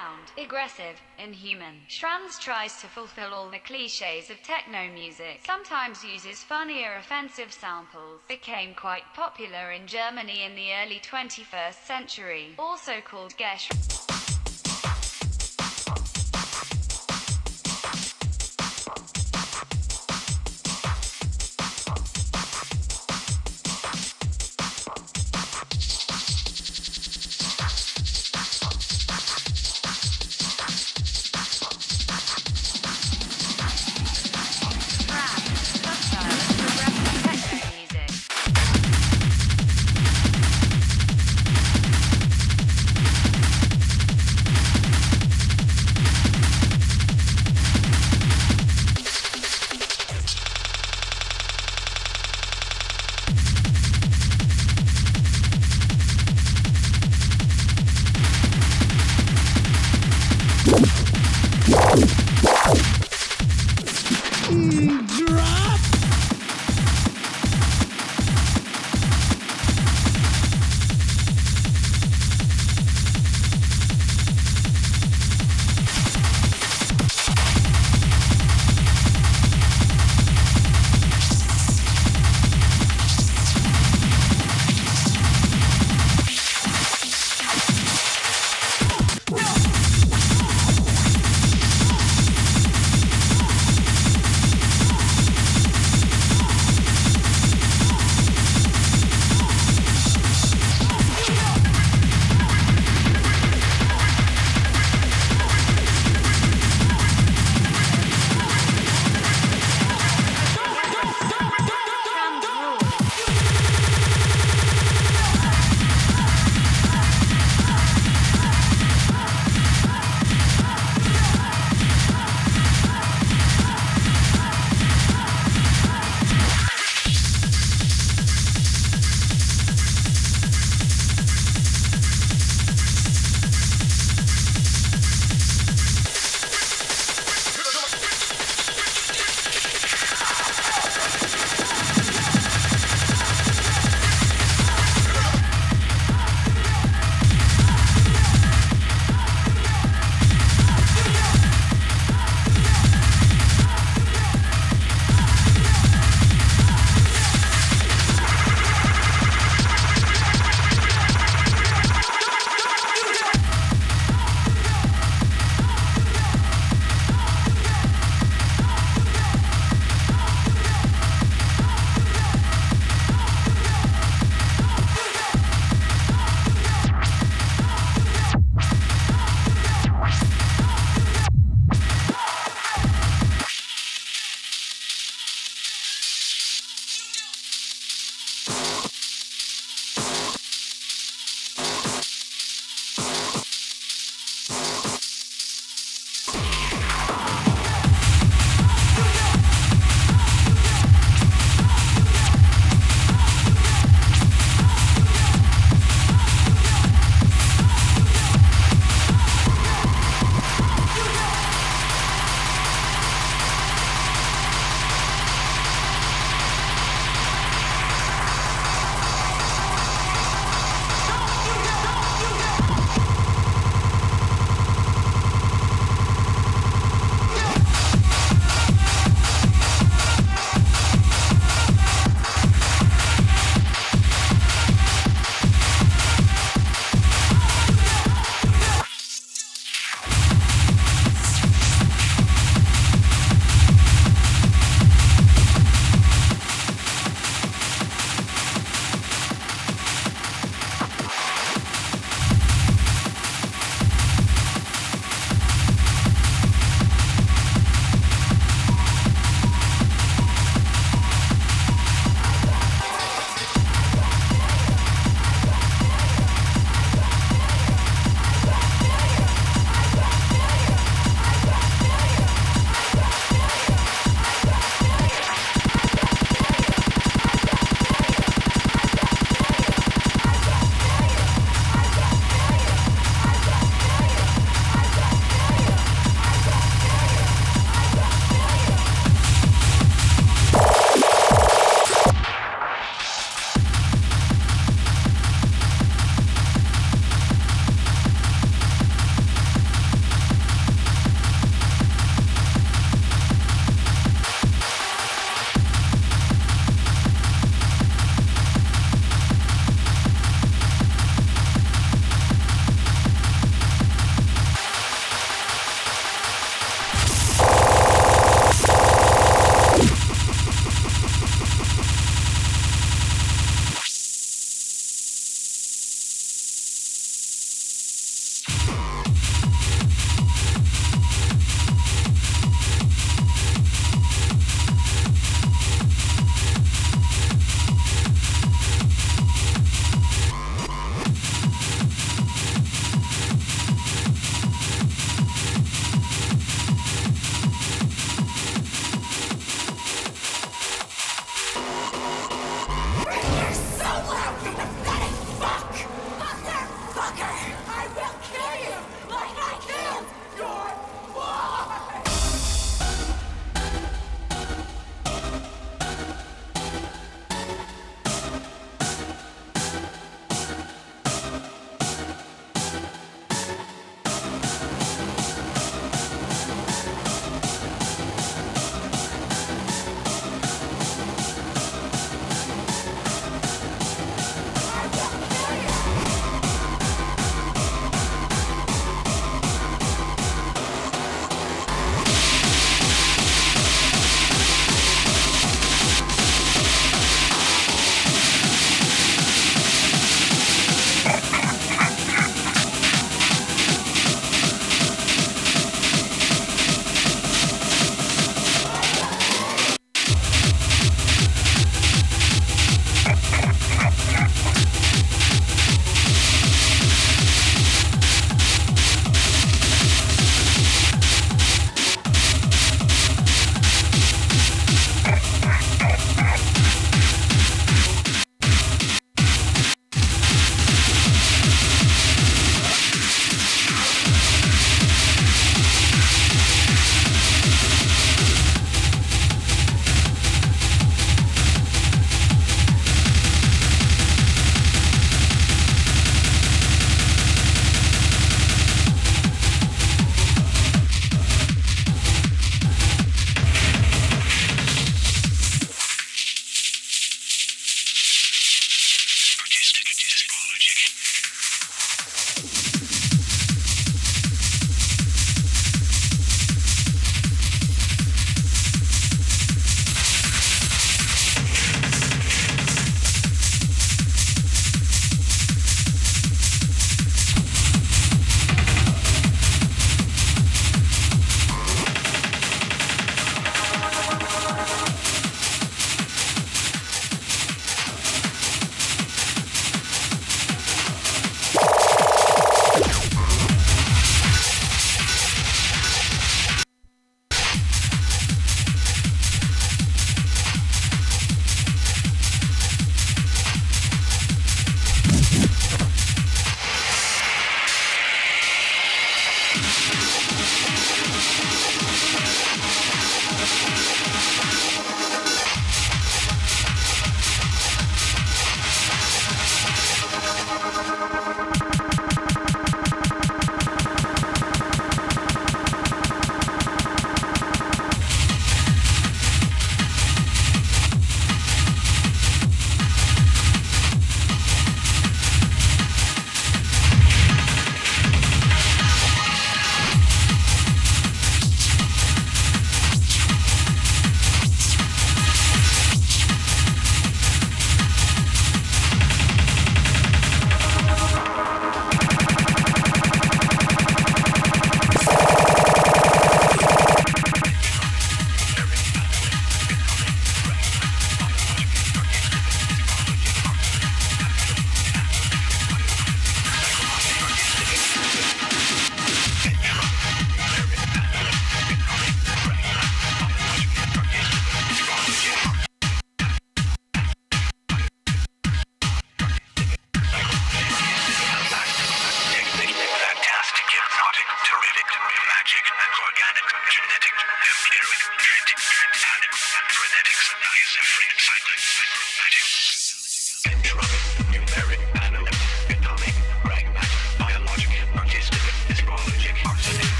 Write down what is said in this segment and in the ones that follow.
sound, aggressive, inhuman. Schranz tries to fulfill all the cliches of techno music, sometimes uses funny or offensive samples, became quite popular in Germany in the early 21st century, also called Gesh.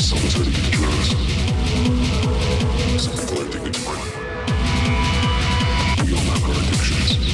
Someone's heard of the drugs. Some people are addicted to money. We all have our addictions.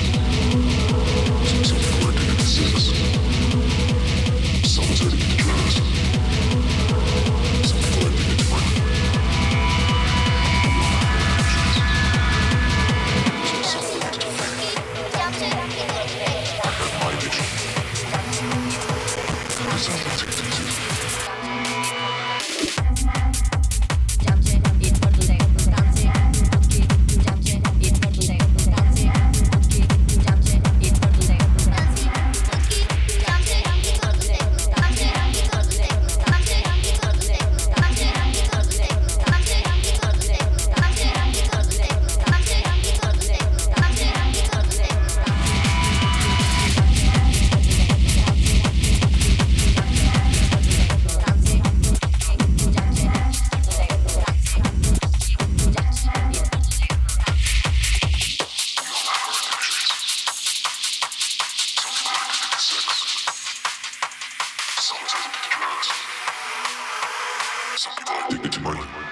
Some people addicted to money.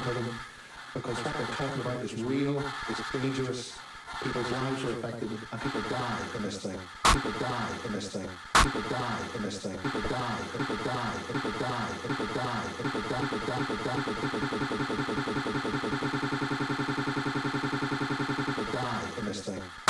Them because what they're talking about is real, it's dangerous, people's lives are affected, and people die in this thing. People die in this thing. People die in this thing. People die. People die. People die. People die. People die. People die. People die. People die. People die in this thing.